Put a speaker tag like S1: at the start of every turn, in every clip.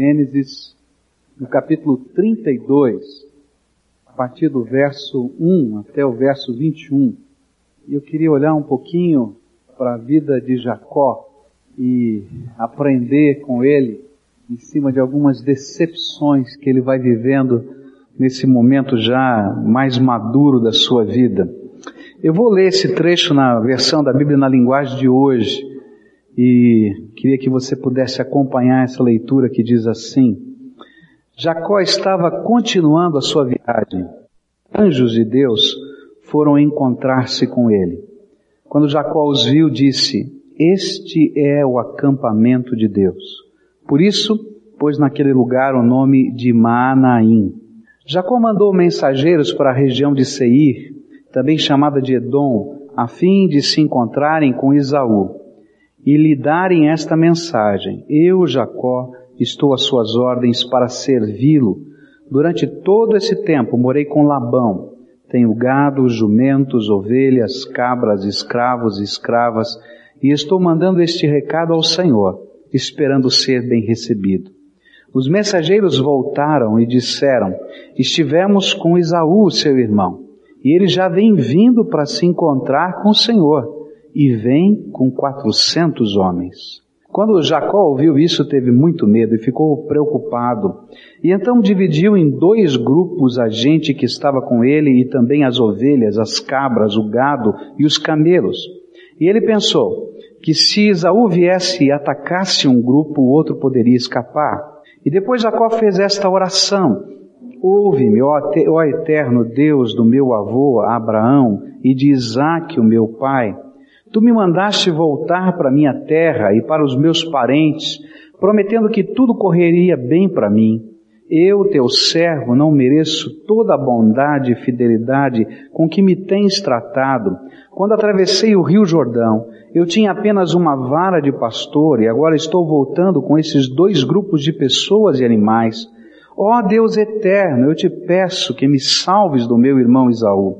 S1: Gênesis, no capítulo 32, a partir do verso 1 até o verso 21. E eu queria olhar um pouquinho para a vida de Jacó e aprender com ele em cima de algumas decepções que ele vai vivendo nesse momento já mais maduro da sua vida. Eu vou ler esse trecho na versão da Bíblia na linguagem de hoje e queria que você pudesse acompanhar essa leitura que diz assim: Jacó estava continuando a sua viagem. Anjos de Deus foram encontrar-se com ele. Quando Jacó os viu, disse: Este é o acampamento de Deus. Por isso, pôs naquele lugar o nome de Maanaim. Jacó mandou mensageiros para a região de Seir, também chamada de Edom, a fim de se encontrarem com Isaú e lhe darem esta mensagem: Eu, Jacó, estou às suas ordens para servi-lo. Durante todo esse tempo morei com Labão. Tenho gado, jumentos, ovelhas, cabras, escravos e escravas, e estou mandando este recado ao Senhor, esperando ser bem recebido. Os mensageiros voltaram e disseram: Estivemos com Esaú, seu irmão, e ele já vem vindo para se encontrar com o Senhor e vem com quatrocentos homens. Quando Jacó ouviu isso, teve muito medo e ficou preocupado. E então dividiu em dois grupos a gente que estava com ele e também as ovelhas, as cabras, o gado e os camelos. E ele pensou que se Esaú viesse e atacasse um grupo, o outro poderia escapar. E depois Jacó fez esta oração: Ouve-me, ó eterno Deus do meu avô Abraão e de Isaque, o meu pai Tu me mandaste voltar para minha terra e para os meus parentes, prometendo que tudo correria bem para mim. Eu, teu servo, não mereço toda a bondade e fidelidade com que me tens tratado. Quando atravessei o rio Jordão, eu tinha apenas uma vara de pastor e agora estou voltando com esses dois grupos de pessoas e animais. Ó oh, Deus eterno, eu te peço que me salves do meu irmão Isaú.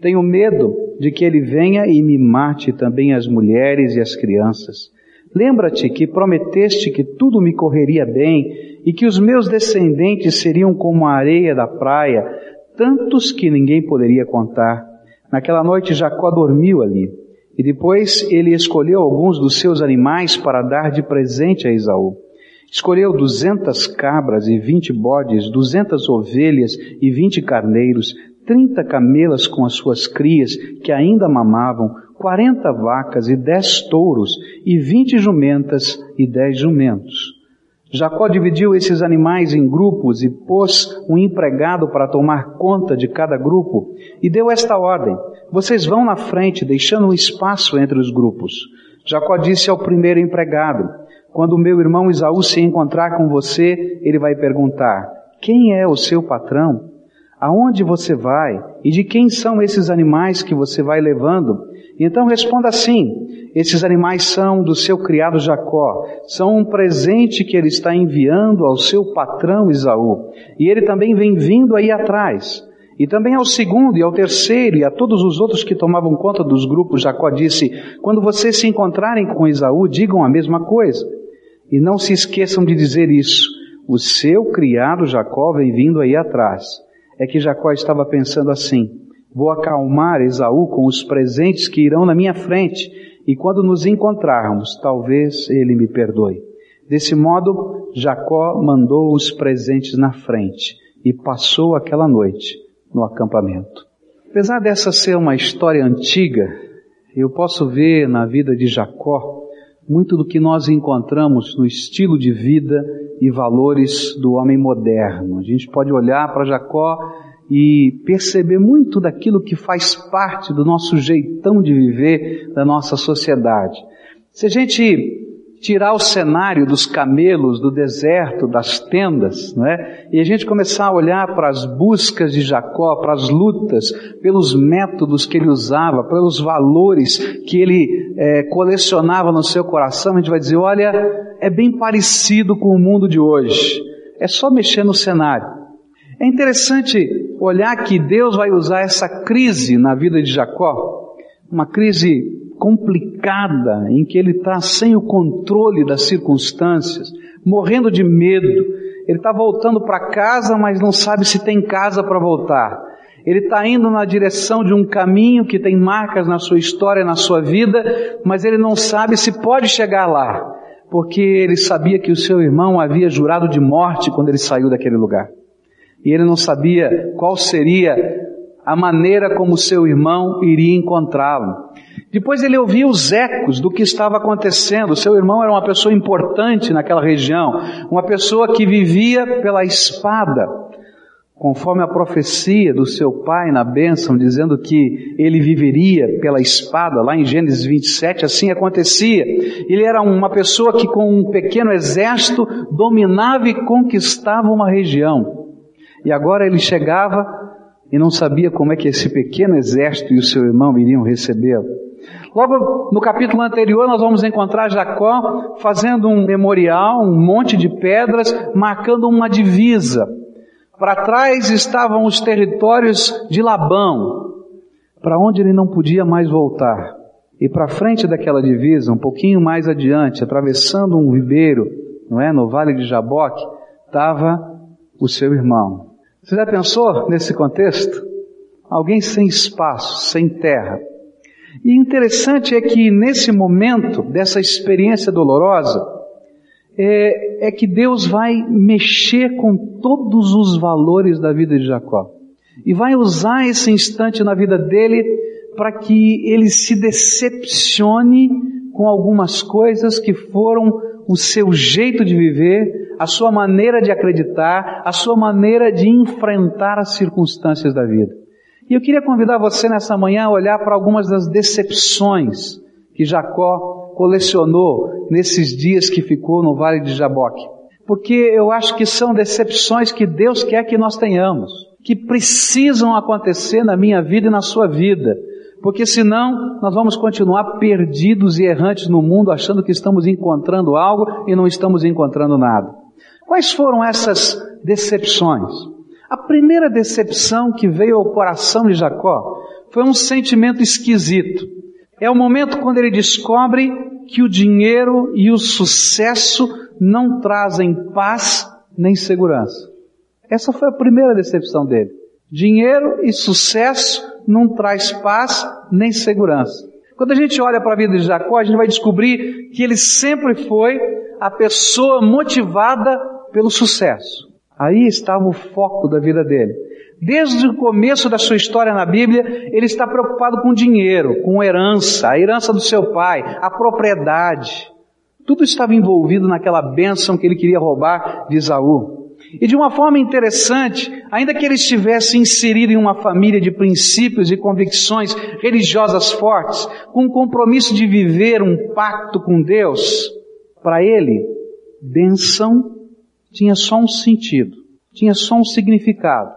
S1: Tenho medo de que ele venha e me mate também as mulheres e as crianças. Lembra-te que prometeste que tudo me correria bem e que os meus descendentes seriam como a areia da praia, tantos que ninguém poderia contar. Naquela noite Jacó dormiu ali. E depois ele escolheu alguns dos seus animais para dar de presente a Esaú. Escolheu duzentas cabras e vinte bodes, duzentas ovelhas e vinte carneiros, trinta camelas com as suas crias que ainda mamavam, quarenta vacas e dez touros, e vinte jumentas e dez jumentos. Jacó dividiu esses animais em grupos e pôs um empregado para tomar conta de cada grupo e deu esta ordem: Vocês vão na frente, deixando um espaço entre os grupos. Jacó disse ao primeiro empregado: Quando meu irmão Isaú se encontrar com você, ele vai perguntar: Quem é o seu patrão? Aonde você vai e de quem são esses animais que você vai levando. Então responda assim: esses animais são do seu criado Jacó, são um presente que ele está enviando ao seu patrão Isaú, e ele também vem vindo aí atrás. E também ao segundo e ao terceiro e a todos os outros que tomavam conta dos grupos, Jacó disse: quando vocês se encontrarem com Isaú, digam a mesma coisa. E não se esqueçam de dizer isso: o seu criado Jacó vem vindo aí atrás é que Jacó estava pensando assim: vou acalmar Esaú com os presentes que irão na minha frente, e quando nos encontrarmos, talvez ele me perdoe. Desse modo, Jacó mandou os presentes na frente e passou aquela noite no acampamento. Apesar dessa ser uma história antiga, eu posso ver na vida de Jacó muito do que nós encontramos no estilo de vida e valores do homem moderno. A gente pode olhar para Jacó e perceber muito daquilo que faz parte do nosso jeitão de viver da nossa sociedade. Se a gente tirar o cenário dos camelos, do deserto, das tendas, não é? E a gente começar a olhar para as buscas de Jacó, para as lutas, pelos métodos que ele usava, pelos valores que ele é, colecionava no seu coração, a gente vai dizer, olha, é bem parecido com o mundo de hoje. É só mexer no cenário. É interessante olhar que Deus vai usar essa crise na vida de Jacó, uma crise complicada, em que ele está sem o controle das circunstâncias, morrendo de medo, Ele está voltando para casa, mas não sabe se tem casa para voltar. Ele está indo na direção de um caminho que tem marcas na sua história, na sua vida, mas ele não sabe se pode chegar lá, porque ele sabia que o seu irmão havia jurado de morte quando ele saiu daquele lugar. E ele não sabia qual seria a maneira como seu irmão iria encontrá-lo. Depois ele ouvia os ecos do que estava acontecendo. Seu irmão era uma pessoa importante naquela região, uma pessoa que vivia pela espada, conforme a profecia do seu pai na bênção, dizendo que ele viveria pela espada, lá em Gênesis 27, assim acontecia. Ele era uma pessoa que com um pequeno exército dominava e conquistava uma região. E agora ele chegava e não sabia como é que esse pequeno exército e o seu irmão iriam recebê-lo. Logo no capítulo anterior, nós vamos encontrar Jacó fazendo um memorial, um monte de pedras, marcando uma divisa. Para trás estavam os territórios de Labão, para onde ele não podia mais voltar. E para frente daquela divisa, um pouquinho mais adiante, atravessando um ribeiro, não é, no vale de Jaboque, estava o seu irmão. Você já pensou nesse contexto? Alguém sem espaço, sem terra. E interessante é que nesse momento dessa experiência dolorosa, é, é, que Deus vai mexer com todos os valores da vida de Jacó. E vai usar esse instante na vida dele para que ele se decepcione com algumas coisas que foram o seu jeito de viver, a sua maneira de acreditar, a sua maneira de enfrentar as circunstâncias da vida. E eu queria convidar você nessa manhã a olhar para algumas das decepções que Jacó colecionou nesses dias que ficou no Vale de Jaboque. Porque eu acho que são decepções que Deus quer que nós tenhamos, que precisam acontecer na minha vida e na sua vida porque senão nós vamos continuar perdidos e errantes no mundo, achando que estamos encontrando algo e não estamos encontrando nada. Quais foram essas decepções? A primeira decepção que veio ao coração de Jacó foi um sentimento esquisito. É o momento quando ele descobre que o dinheiro e o sucesso não trazem paz nem segurança. Essa foi a primeira decepção dele. Dinheiro e sucesso não traz paz nem segurança. Quando a gente olha para a vida de Jacó, a gente vai descobrir que ele sempre foi a pessoa motivada pelo sucesso. Aí estava o foco da vida dele. Desde o começo da sua história na Bíblia, ele está preocupado com dinheiro, com herança, a herança do seu pai, a propriedade. Tudo estava envolvido naquela bênção que ele queria roubar de Esaú. E de uma forma interessante, ainda que ele estivesse inserido em uma família de princípios e convicções religiosas fortes, com o compromisso de viver um pacto com Deus, para ele, benção tinha só um sentido, tinha só um significado.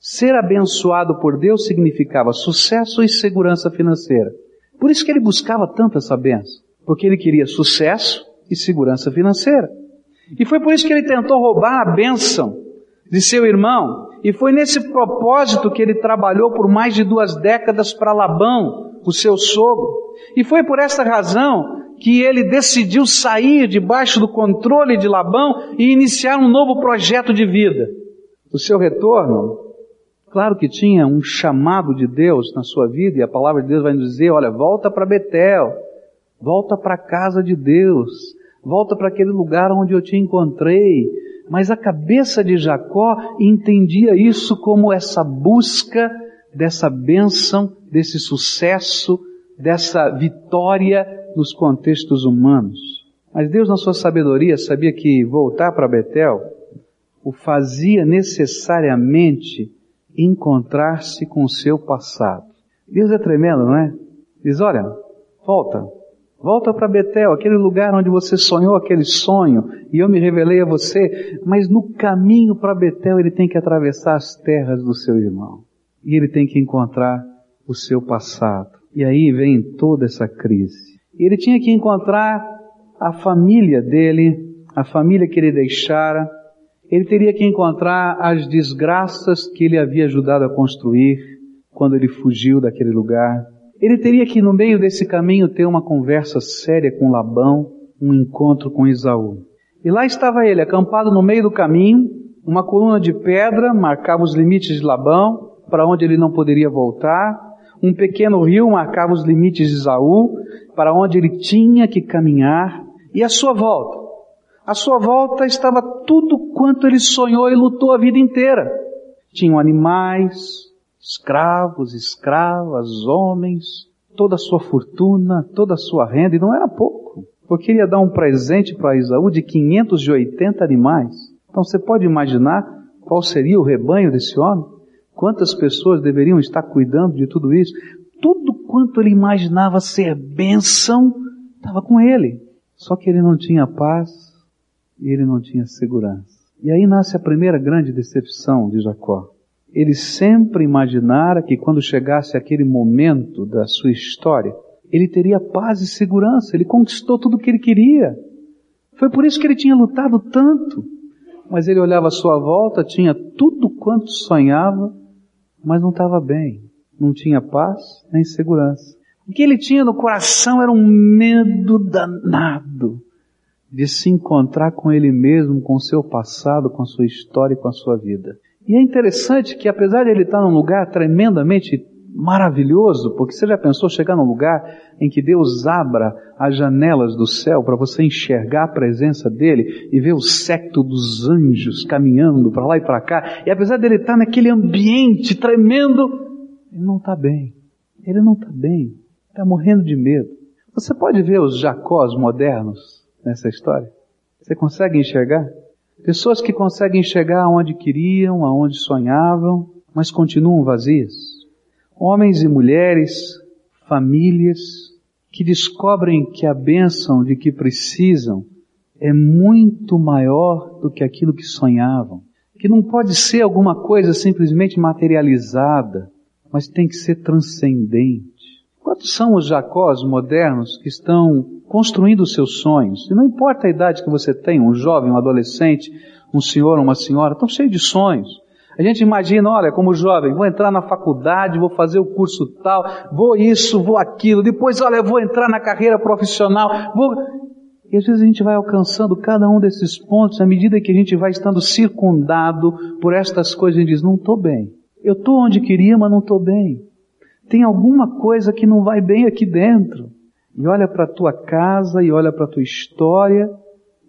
S1: Ser abençoado por Deus significava sucesso e segurança financeira. Por isso que ele buscava tanto essa benção, porque ele queria sucesso e segurança financeira. E foi por isso que ele tentou roubar a bênção de seu irmão. E foi nesse propósito que ele trabalhou por mais de duas décadas para Labão, o seu sogro. E foi por essa razão que ele decidiu sair debaixo do controle de Labão e iniciar um novo projeto de vida. O seu retorno, claro que tinha um chamado de Deus na sua vida, e a palavra de Deus vai nos dizer: olha, volta para Betel, volta para a casa de Deus, volta para aquele lugar onde eu te encontrei. Mas a cabeça de Jacó entendia isso como essa busca dessa bênção, desse sucesso, dessa vitória nos contextos humanos. Mas Deus, na sua sabedoria, sabia que voltar para Betel o fazia necessariamente encontrar-se com o seu passado. Deus é tremendo, não é? Diz, olha, volta, Volta para Betel, aquele lugar onde você sonhou aquele sonho e eu me revelei a você. Mas no caminho para Betel ele tem que atravessar as terras do seu irmão. E ele tem que encontrar o seu passado. E aí vem toda essa crise. Ele tinha que encontrar a família dele, a família que ele deixara. Ele teria que encontrar as desgraças que ele havia ajudado a construir quando ele fugiu daquele lugar. Ele teria que, no meio desse caminho, ter uma conversa séria com Labão, um encontro com Isaú. E lá estava ele, acampado no meio do caminho, uma coluna de pedra marcava os limites de Labão, para onde ele não poderia voltar, um pequeno rio marcava os limites de Isaú, para onde ele tinha que caminhar, e a sua volta. A sua volta estava tudo quanto ele sonhou e lutou a vida inteira. Tinham animais, escravos, escravas, homens, toda a sua fortuna, toda a sua renda, e não era pouco, porque ele ia dar um presente para Isaú de 580 animais. Então você pode imaginar qual seria o rebanho desse homem? Quantas pessoas deveriam estar cuidando de tudo isso? Tudo quanto ele imaginava ser bênção estava com ele. Só que ele não tinha paz e ele não tinha segurança. E aí nasce a primeira grande decepção de Jacó. Ele sempre imaginara que quando chegasse aquele momento da sua história, ele teria paz e segurança, ele conquistou tudo o que ele queria. Foi por isso que ele tinha lutado tanto. Mas ele olhava à sua volta, tinha tudo quanto sonhava, mas não estava bem. Não tinha paz nem segurança. O que ele tinha no coração era um medo danado de se encontrar com ele mesmo, com o seu passado, com a sua história e com a sua vida. E é interessante que apesar de ele estar num lugar tremendamente maravilhoso, porque você já pensou chegar num lugar em que Deus abra as janelas do céu para você enxergar a presença dele e ver o secto dos anjos caminhando para lá e para cá, e apesar dele estar naquele ambiente tremendo, ele não está bem. Ele não está bem. Está morrendo de medo. Você pode ver os Jacós modernos nessa história? Você consegue enxergar? Pessoas que conseguem chegar aonde queriam, aonde sonhavam, mas continuam vazias. Homens e mulheres, famílias, que descobrem que a bênção de que precisam é muito maior do que aquilo que sonhavam. Que não pode ser alguma coisa simplesmente materializada, mas tem que ser transcendente. Quantos são os Jacós modernos que estão construindo os seus sonhos? E não importa a idade que você tem, um jovem, um adolescente, um senhor, uma senhora, estão cheios de sonhos. A gente imagina, olha, como jovem, vou entrar na faculdade, vou fazer o curso tal, vou isso, vou aquilo, depois, olha, vou entrar na carreira profissional, vou... E às vezes a gente vai alcançando cada um desses pontos à medida que a gente vai estando circundado por estas coisas e diz, não estou bem. Eu estou onde queria, mas não estou bem. Tem alguma coisa que não vai bem aqui dentro. E olha para a tua casa e olha para a tua história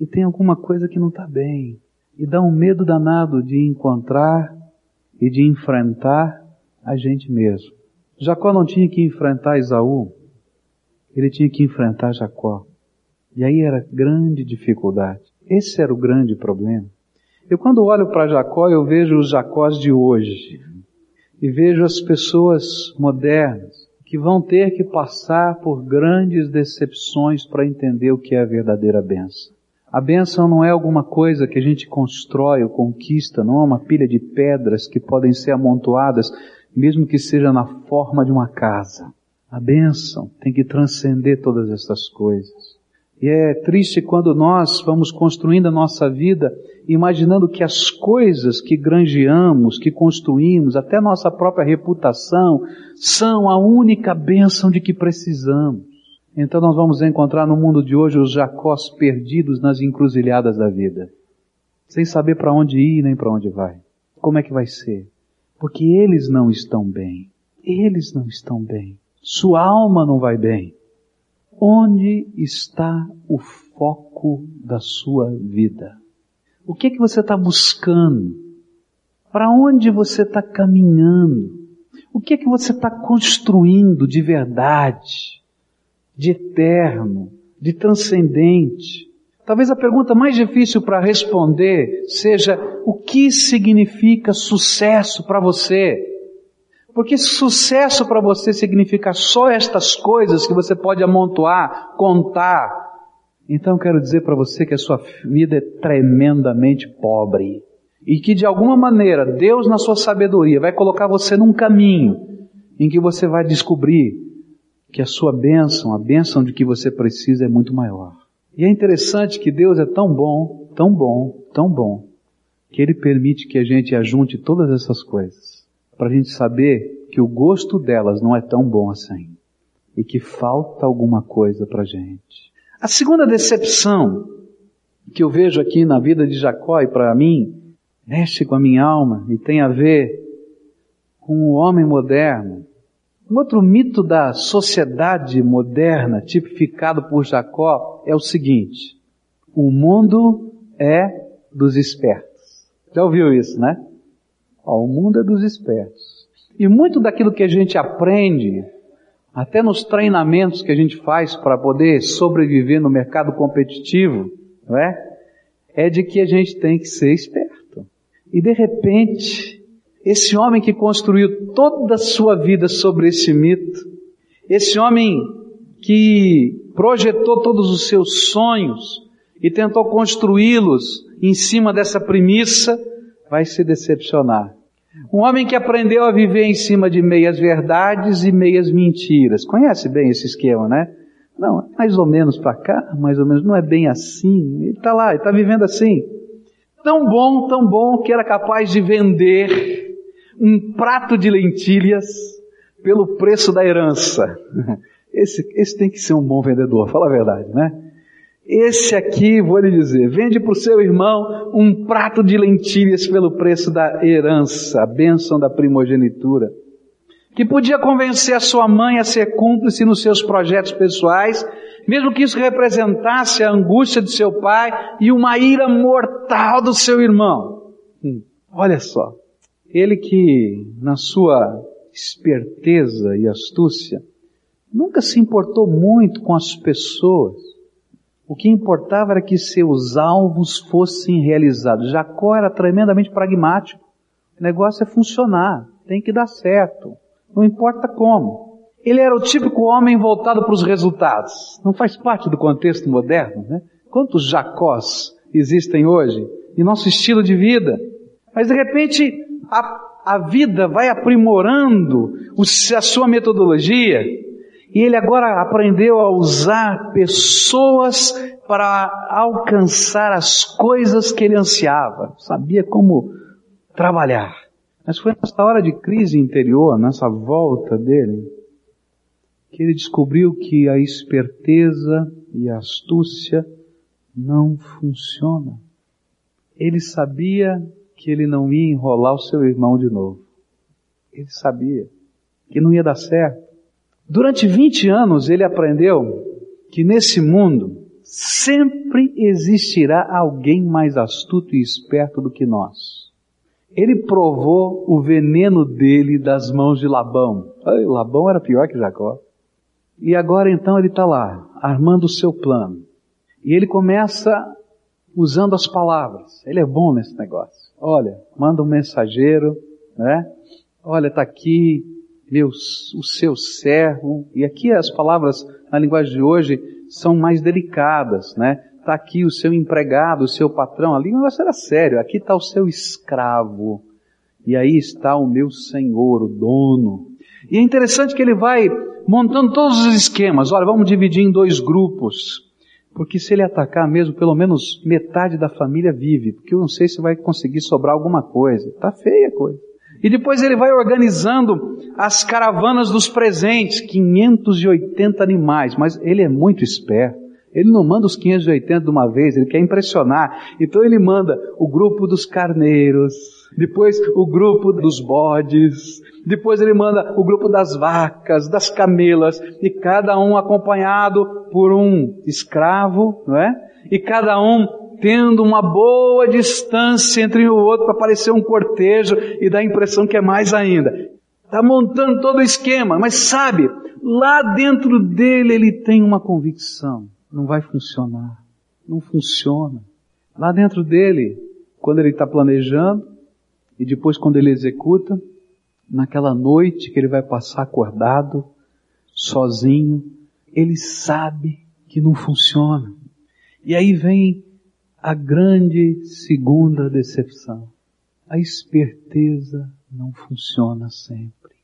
S1: e tem alguma coisa que não está bem. E dá um medo danado de encontrar e de enfrentar a gente mesmo. Jacó não tinha que enfrentar Esaú, ele tinha que enfrentar Jacó. E aí era grande dificuldade. Esse era o grande problema. Eu quando olho para Jacó, eu vejo os Jacós de hoje e vejo as pessoas modernas que vão ter que passar por grandes decepções para entender o que é a verdadeira benção. A benção não é alguma coisa que a gente constrói ou conquista, não é uma pilha de pedras que podem ser amontoadas, mesmo que seja na forma de uma casa. A benção tem que transcender todas essas coisas. E é triste quando nós vamos construindo a nossa vida imaginando que as coisas que granjeamos, que construímos, até nossa própria reputação, são a única bênção de que precisamos. Então nós vamos encontrar no mundo de hoje os jacós perdidos nas encruzilhadas da vida, sem saber para onde ir nem para onde vai. Como é que vai ser? Porque eles não estão bem. Eles não estão bem. Sua alma não vai bem. Onde está o foco da sua vida? O que é que você está buscando? Para onde você está caminhando? O que é que você está construindo de verdade, de eterno, de transcendente? Talvez a pergunta mais difícil para responder seja o que significa sucesso para você? Porque sucesso para você significa só estas coisas que você pode amontoar, contar. Então quero dizer para você que a sua vida é tremendamente pobre. E que de alguma maneira Deus na sua sabedoria vai colocar você num caminho em que você vai descobrir que a sua bênção, a bênção de que você precisa é muito maior. E é interessante que Deus é tão bom, tão bom, tão bom, que Ele permite que a gente ajunte todas essas coisas para a gente saber que o gosto delas não é tão bom assim e que falta alguma coisa para gente. A segunda decepção que eu vejo aqui na vida de Jacó e para mim, mexe com a minha alma e tem a ver com o homem moderno. Um outro mito da sociedade moderna, tipificado por Jacó, é o seguinte: o mundo é dos espertos. Já ouviu isso, né? Ó, o mundo é dos espertos. E muito daquilo que a gente aprende, até nos treinamentos que a gente faz para poder sobreviver no mercado competitivo, não é? É de que a gente tem que ser esperto. E de repente, esse homem que construiu toda a sua vida sobre esse mito, esse homem que projetou todos os seus sonhos e tentou construí-los em cima dessa premissa, vai se decepcionar. Um homem que aprendeu a viver em cima de meias verdades e meias mentiras. Conhece bem esse esquema, né? Não, mais ou menos para cá, mais ou menos, não é bem assim. Ele está lá, ele está vivendo assim. Tão bom, tão bom que era capaz de vender um prato de lentilhas pelo preço da herança. Esse, esse tem que ser um bom vendedor, fala a verdade, né? Esse aqui, vou lhe dizer, vende para o seu irmão um prato de lentilhas pelo preço da herança, a bênção da primogenitura. Que podia convencer a sua mãe a ser cúmplice nos seus projetos pessoais, mesmo que isso representasse a angústia de seu pai e uma ira mortal do seu irmão. Hum, olha só, ele que, na sua esperteza e astúcia, nunca se importou muito com as pessoas, o que importava era que seus alvos fossem realizados. Jacó era tremendamente pragmático. O negócio é funcionar, tem que dar certo, não importa como. Ele era o típico homem voltado para os resultados. Não faz parte do contexto moderno, né? Quantos Jacós existem hoje em nosso estilo de vida? Mas de repente a, a vida vai aprimorando o, a sua metodologia e ele agora aprendeu a usar pessoas para alcançar as coisas que ele ansiava. Sabia como trabalhar. Mas foi nessa hora de crise interior, nessa volta dele, que ele descobriu que a esperteza e a astúcia não funcionam. Ele sabia que ele não ia enrolar o seu irmão de novo. Ele sabia que não ia dar certo. Durante 20 anos ele aprendeu que nesse mundo sempre existirá alguém mais astuto e esperto do que nós. Ele provou o veneno dele das mãos de Labão. Ai, Labão era pior que Jacó. E agora então ele está lá, armando o seu plano. E ele começa usando as palavras. Ele é bom nesse negócio. Olha, manda um mensageiro, né? Olha, está aqui meu, o seu servo, e aqui as palavras na linguagem de hoje são mais delicadas, né? Está aqui o seu empregado, o seu patrão, ali o negócio era sério, aqui está o seu escravo, e aí está o meu senhor, o dono. E é interessante que ele vai montando todos os esquemas, olha, vamos dividir em dois grupos, porque se ele atacar mesmo, pelo menos metade da família vive, porque eu não sei se vai conseguir sobrar alguma coisa, está feia a coisa. E depois ele vai organizando as caravanas dos presentes, 580 animais, mas ele é muito esperto. Ele não manda os 580 de uma vez, ele quer impressionar. Então ele manda o grupo dos carneiros, depois o grupo dos bodes, depois ele manda o grupo das vacas, das camelas, e cada um acompanhado por um escravo, não é? E cada um tendo uma boa distância entre o outro para parecer um cortejo e dar a impressão que é mais ainda. Está montando todo o esquema, mas sabe, lá dentro dele ele tem uma convicção. Não vai funcionar. Não funciona. Lá dentro dele, quando ele está planejando, e depois quando ele executa, naquela noite que ele vai passar acordado, sozinho, ele sabe que não funciona. E aí vem a grande segunda decepção. A esperteza não funciona sempre.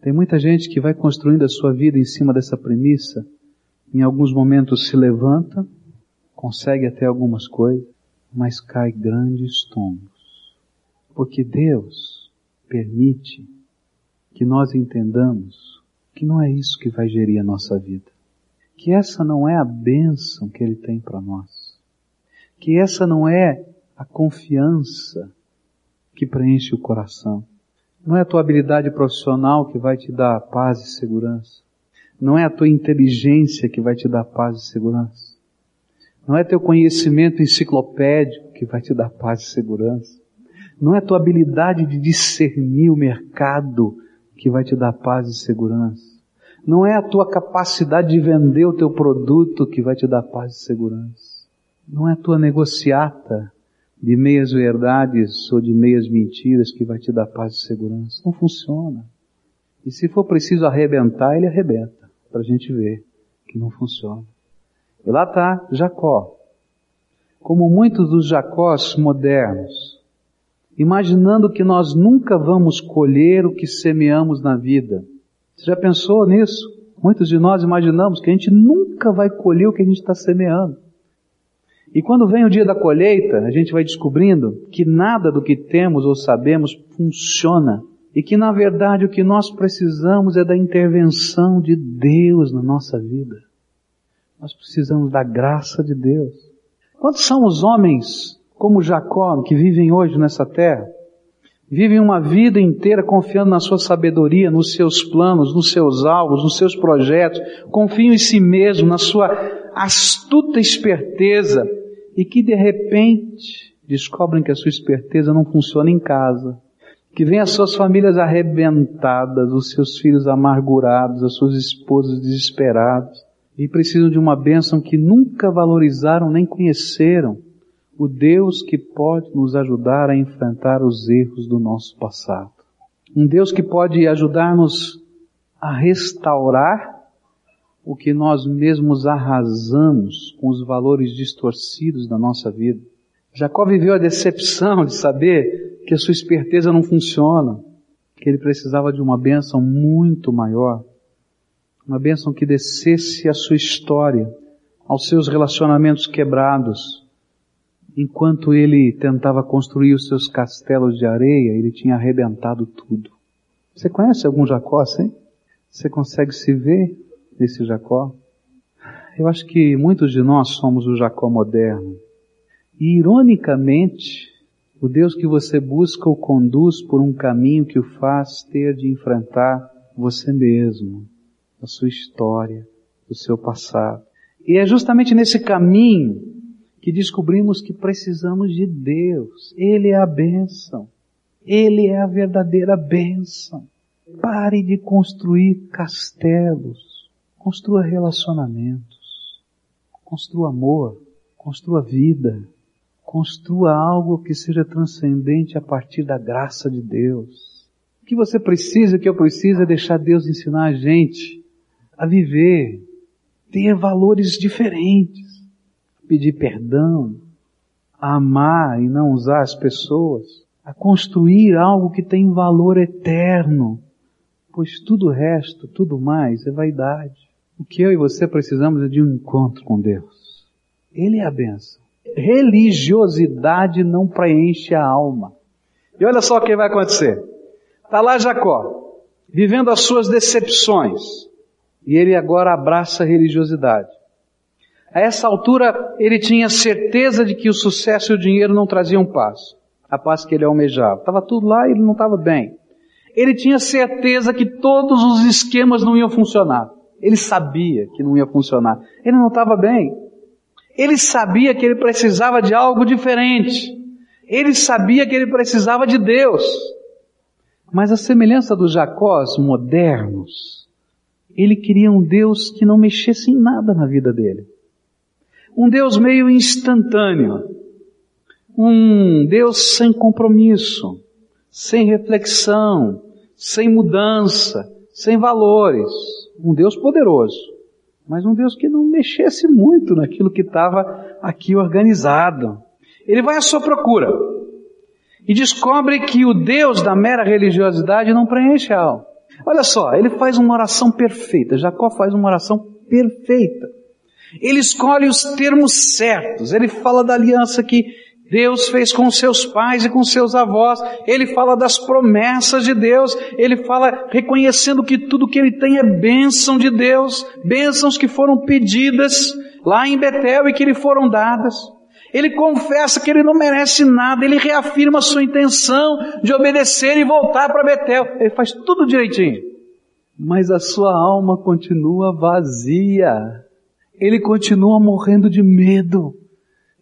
S1: Tem muita gente que vai construindo a sua vida em cima dessa premissa. Em alguns momentos se levanta, consegue até algumas coisas, mas cai grandes tombos. Porque Deus permite que nós entendamos que não é isso que vai gerir a nossa vida. Que essa não é a bênção que Ele tem para nós que essa não é a confiança que preenche o coração. Não é a tua habilidade profissional que vai te dar paz e segurança. Não é a tua inteligência que vai te dar paz e segurança. Não é teu conhecimento enciclopédico que vai te dar paz e segurança. Não é a tua habilidade de discernir o mercado que vai te dar paz e segurança. Não é a tua capacidade de vender o teu produto que vai te dar paz e segurança. Não é a tua negociata de meias verdades ou de meias mentiras que vai te dar paz e segurança. Não funciona. E se for preciso arrebentar, ele arrebenta, para a gente ver que não funciona. E lá está Jacó. Como muitos dos Jacós modernos, imaginando que nós nunca vamos colher o que semeamos na vida. Você já pensou nisso? Muitos de nós imaginamos que a gente nunca vai colher o que a gente está semeando. E quando vem o dia da colheita, a gente vai descobrindo que nada do que temos ou sabemos funciona. E que na verdade o que nós precisamos é da intervenção de Deus na nossa vida. Nós precisamos da graça de Deus. Quantos são os homens como Jacó que vivem hoje nessa terra? vivem uma vida inteira confiando na sua sabedoria, nos seus planos, nos seus alvos, nos seus projetos, confiam em si mesmo, na sua astuta esperteza, e que de repente descobrem que a sua esperteza não funciona em casa, que vem as suas famílias arrebentadas, os seus filhos amargurados, as suas esposas desesperadas, e precisam de uma bênção que nunca valorizaram nem conheceram o Deus que pode nos ajudar a enfrentar os erros do nosso passado. Um Deus que pode ajudar-nos a restaurar o que nós mesmos arrasamos com os valores distorcidos da nossa vida. Jacó viveu a decepção de saber que a sua esperteza não funciona, que ele precisava de uma bênção muito maior, uma bênção que descesse a sua história, aos seus relacionamentos quebrados, enquanto ele tentava construir os seus castelos de areia, ele tinha arrebentado tudo. Você conhece algum Jacó assim? Você consegue se ver nesse Jacó? Eu acho que muitos de nós somos o Jacó moderno. E ironicamente, o Deus que você busca o conduz por um caminho que o faz ter de enfrentar você mesmo, a sua história, o seu passado. E é justamente nesse caminho que descobrimos que precisamos de Deus. Ele é a bênção. Ele é a verdadeira bênção. Pare de construir castelos. Construa relacionamentos. Construa amor. Construa vida. Construa algo que seja transcendente a partir da graça de Deus. O que você precisa, o que eu preciso é deixar Deus ensinar a gente a viver, ter valores diferentes pedir perdão, a amar e não usar as pessoas, a construir algo que tem valor eterno, pois tudo o resto, tudo mais é vaidade. O que eu e você precisamos é de um encontro com Deus. Ele é a benção. Religiosidade não preenche a alma. E olha só o que vai acontecer. Está lá Jacó, vivendo as suas decepções, e ele agora abraça a religiosidade. A essa altura, ele tinha certeza de que o sucesso e o dinheiro não traziam paz. A paz que ele almejava. Estava tudo lá e ele não estava bem. Ele tinha certeza que todos os esquemas não iam funcionar. Ele sabia que não ia funcionar. Ele não estava bem. Ele sabia que ele precisava de algo diferente. Ele sabia que ele precisava de Deus. Mas a semelhança dos Jacós modernos, ele queria um Deus que não mexesse em nada na vida dele. Um Deus meio instantâneo. Um Deus sem compromisso, sem reflexão, sem mudança, sem valores. Um Deus poderoso, mas um Deus que não mexesse muito naquilo que estava aqui organizado. Ele vai à sua procura e descobre que o Deus da mera religiosidade não preenche a alma. Olha só, ele faz uma oração perfeita. Jacó faz uma oração perfeita. Ele escolhe os termos certos. Ele fala da aliança que Deus fez com seus pais e com seus avós. Ele fala das promessas de Deus. Ele fala reconhecendo que tudo que ele tem é bênção de Deus, bênçãos que foram pedidas lá em Betel e que lhe foram dadas. Ele confessa que ele não merece nada, ele reafirma sua intenção de obedecer e voltar para Betel. Ele faz tudo direitinho. Mas a sua alma continua vazia. Ele continua morrendo de medo.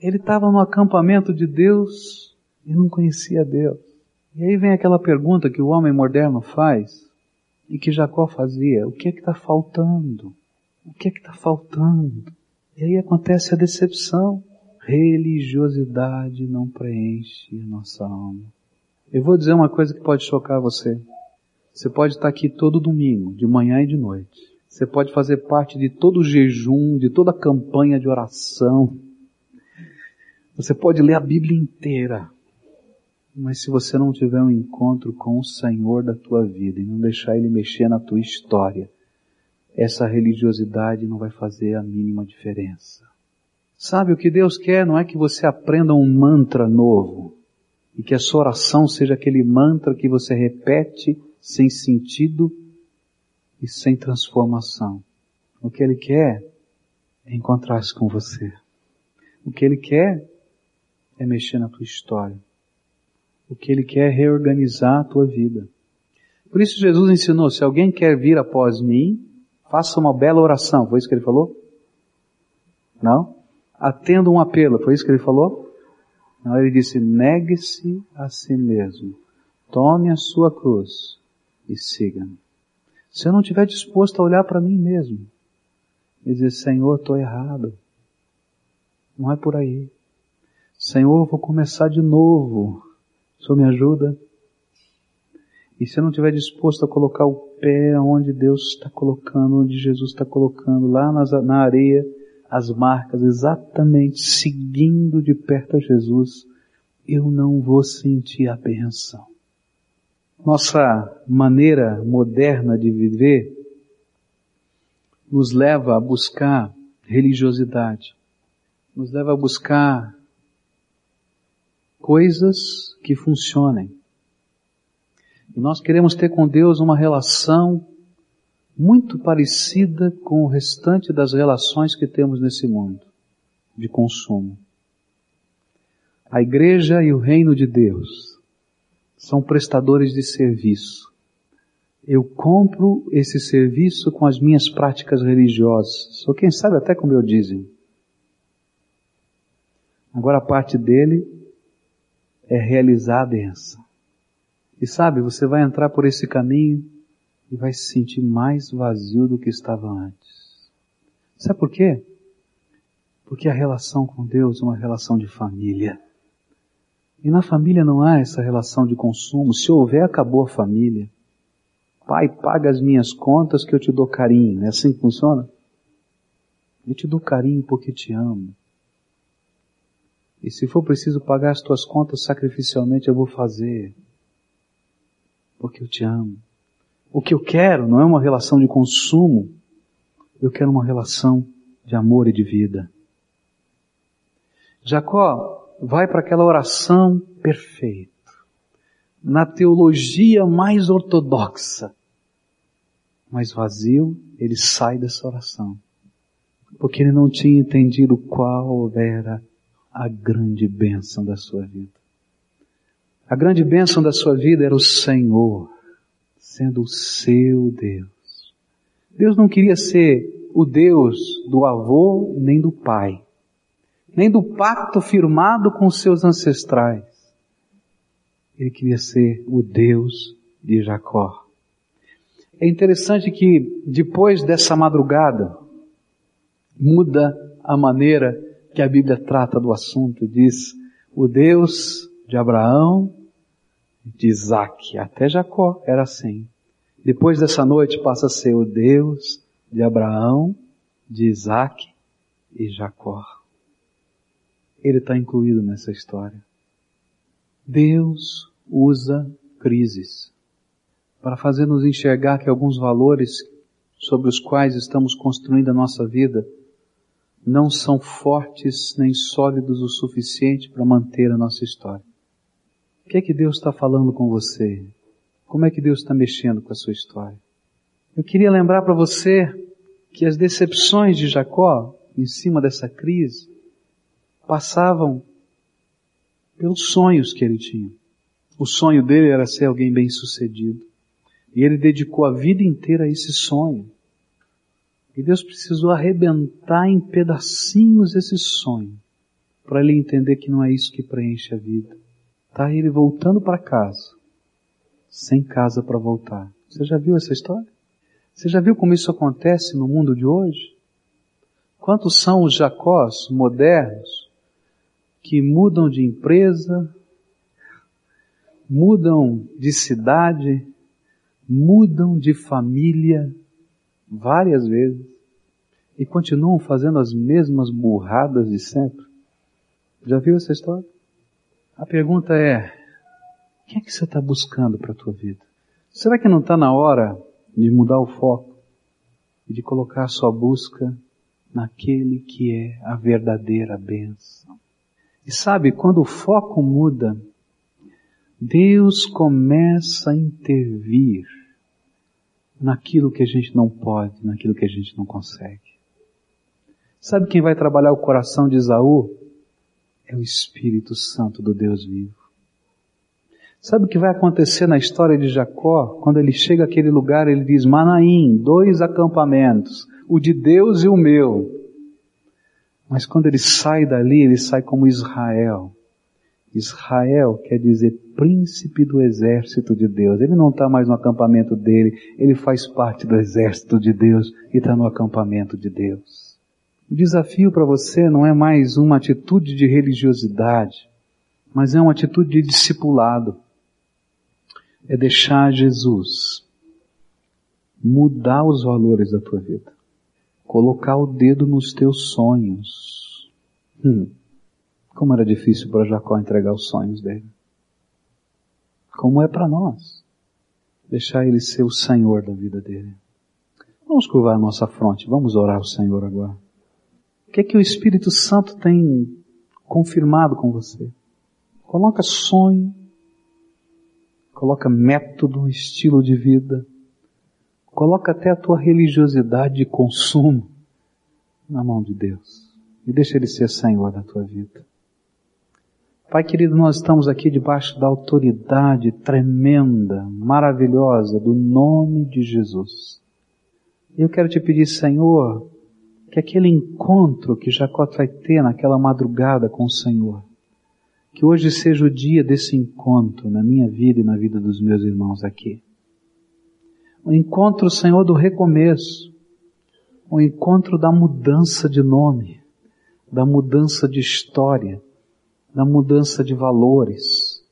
S1: Ele estava no acampamento de Deus e não conhecia Deus. E aí vem aquela pergunta que o homem moderno faz e que Jacó fazia: o que é que está faltando? O que é que está faltando? E aí acontece a decepção. Religiosidade não preenche a nossa alma. Eu vou dizer uma coisa que pode chocar você. Você pode estar aqui todo domingo, de manhã e de noite. Você pode fazer parte de todo o jejum, de toda a campanha de oração. Você pode ler a Bíblia inteira. Mas se você não tiver um encontro com o Senhor da tua vida e não deixar Ele mexer na tua história, essa religiosidade não vai fazer a mínima diferença. Sabe, o que Deus quer não é que você aprenda um mantra novo e que a sua oração seja aquele mantra que você repete sem sentido e sem transformação. O que Ele quer é encontrar-se com você. O que Ele quer é mexer na tua história. O que Ele quer é reorganizar a tua vida. Por isso Jesus ensinou, se alguém quer vir após mim, faça uma bela oração. Foi isso que Ele falou? Não? atenda um apelo, foi isso que ele falou? Não, ele disse, negue-se a si mesmo, tome a sua cruz e siga-me. Se eu não estiver disposto a olhar para mim mesmo e dizer, Senhor, estou errado, não é por aí. Senhor, vou começar de novo, o Senhor me ajuda? E se eu não estiver disposto a colocar o pé onde Deus está colocando, onde Jesus está colocando, lá na areia, as marcas exatamente seguindo de perto a Jesus, eu não vou sentir apreensão. Nossa maneira moderna de viver nos leva a buscar religiosidade, nos leva a buscar coisas que funcionem. E nós queremos ter com Deus uma relação muito parecida com o restante das relações que temos nesse mundo de consumo. A igreja e o reino de Deus são prestadores de serviço. Eu compro esse serviço com as minhas práticas religiosas, ou quem sabe até com meu dízimo. Agora a parte dele é realizar a benção. E sabe, você vai entrar por esse caminho e vai se sentir mais vazio do que estava antes. Sabe por quê? Porque a relação com Deus é uma relação de família. E na família não há essa relação de consumo. Se houver, acabou a família. Pai, paga as minhas contas que eu te dou carinho. É assim que funciona? Eu te dou carinho porque te amo. E se for preciso pagar as tuas contas sacrificialmente, eu vou fazer. Porque eu te amo. O que eu quero não é uma relação de consumo, eu quero uma relação de amor e de vida. Jacó vai para aquela oração perfeita, na teologia mais ortodoxa, mas vazio, ele sai dessa oração, porque ele não tinha entendido qual era a grande bênção da sua vida. A grande bênção da sua vida era o Senhor sendo o seu Deus. Deus não queria ser o Deus do avô nem do pai, nem do pacto firmado com seus ancestrais. Ele queria ser o Deus de Jacó. É interessante que depois dessa madrugada, muda a maneira que a Bíblia trata do assunto. Diz, o Deus de Abraão, de Isaac, até Jacó era assim. Depois dessa noite passa a ser o Deus de Abraão, de Isaac e Jacó. Ele está incluído nessa história. Deus usa crises para fazer nos enxergar que alguns valores sobre os quais estamos construindo a nossa vida não são fortes nem sólidos o suficiente para manter a nossa história. O que é que Deus está falando com você? Como é que Deus está mexendo com a sua história? Eu queria lembrar para você que as decepções de Jacó, em cima dessa crise, passavam pelos sonhos que ele tinha. O sonho dele era ser alguém bem sucedido. E ele dedicou a vida inteira a esse sonho. E Deus precisou arrebentar em pedacinhos esse sonho para ele entender que não é isso que preenche a vida. Tá ele voltando para casa, sem casa para voltar. Você já viu essa história? Você já viu como isso acontece no mundo de hoje? Quantos são os Jacós modernos que mudam de empresa, mudam de cidade, mudam de família várias vezes e continuam fazendo as mesmas burradas de sempre? Já viu essa história? A pergunta é, o que é que você está buscando para a tua vida? Será que não está na hora de mudar o foco e de colocar a sua busca naquele que é a verdadeira bênção? E sabe, quando o foco muda, Deus começa a intervir naquilo que a gente não pode, naquilo que a gente não consegue. Sabe quem vai trabalhar o coração de Isaú? É o Espírito Santo do Deus vivo. Sabe o que vai acontecer na história de Jacó? Quando ele chega àquele lugar, ele diz, Manaim, dois acampamentos, o de Deus e o meu. Mas quando ele sai dali, ele sai como Israel. Israel quer dizer príncipe do exército de Deus. Ele não está mais no acampamento dele, ele faz parte do exército de Deus e está no acampamento de Deus. O desafio para você não é mais uma atitude de religiosidade, mas é uma atitude de discipulado é deixar Jesus mudar os valores da tua vida. Colocar o dedo nos teus sonhos. Hum, como era difícil para Jacó entregar os sonhos dele. Como é para nós. Deixar ele ser o Senhor da vida dele. Vamos curvar a nossa fronte. Vamos orar ao Senhor agora. O que é que o Espírito Santo tem confirmado com você? Coloca sonho, coloca método, estilo de vida, coloca até a tua religiosidade de consumo na mão de Deus e deixa Ele ser Senhor da tua vida. Pai querido, nós estamos aqui debaixo da autoridade tremenda, maravilhosa do nome de Jesus. E eu quero te pedir, Senhor, que aquele encontro que Jacó vai ter naquela madrugada com o Senhor, que hoje seja o dia desse encontro na minha vida e na vida dos meus irmãos aqui. O encontro, Senhor, do recomeço. O encontro da mudança de nome, da mudança de história, da mudança de valores.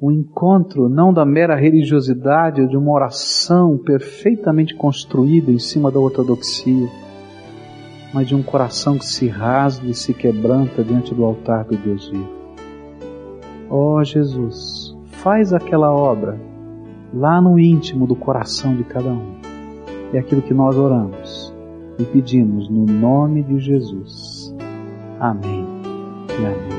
S1: O encontro não da mera religiosidade ou de uma oração perfeitamente construída em cima da ortodoxia, mas de um coração que se rasga e se quebranta diante do altar do Deus vivo. Ó oh, Jesus, faz aquela obra lá no íntimo do coração de cada um. É aquilo que nós oramos e pedimos no nome de Jesus. Amém e amém.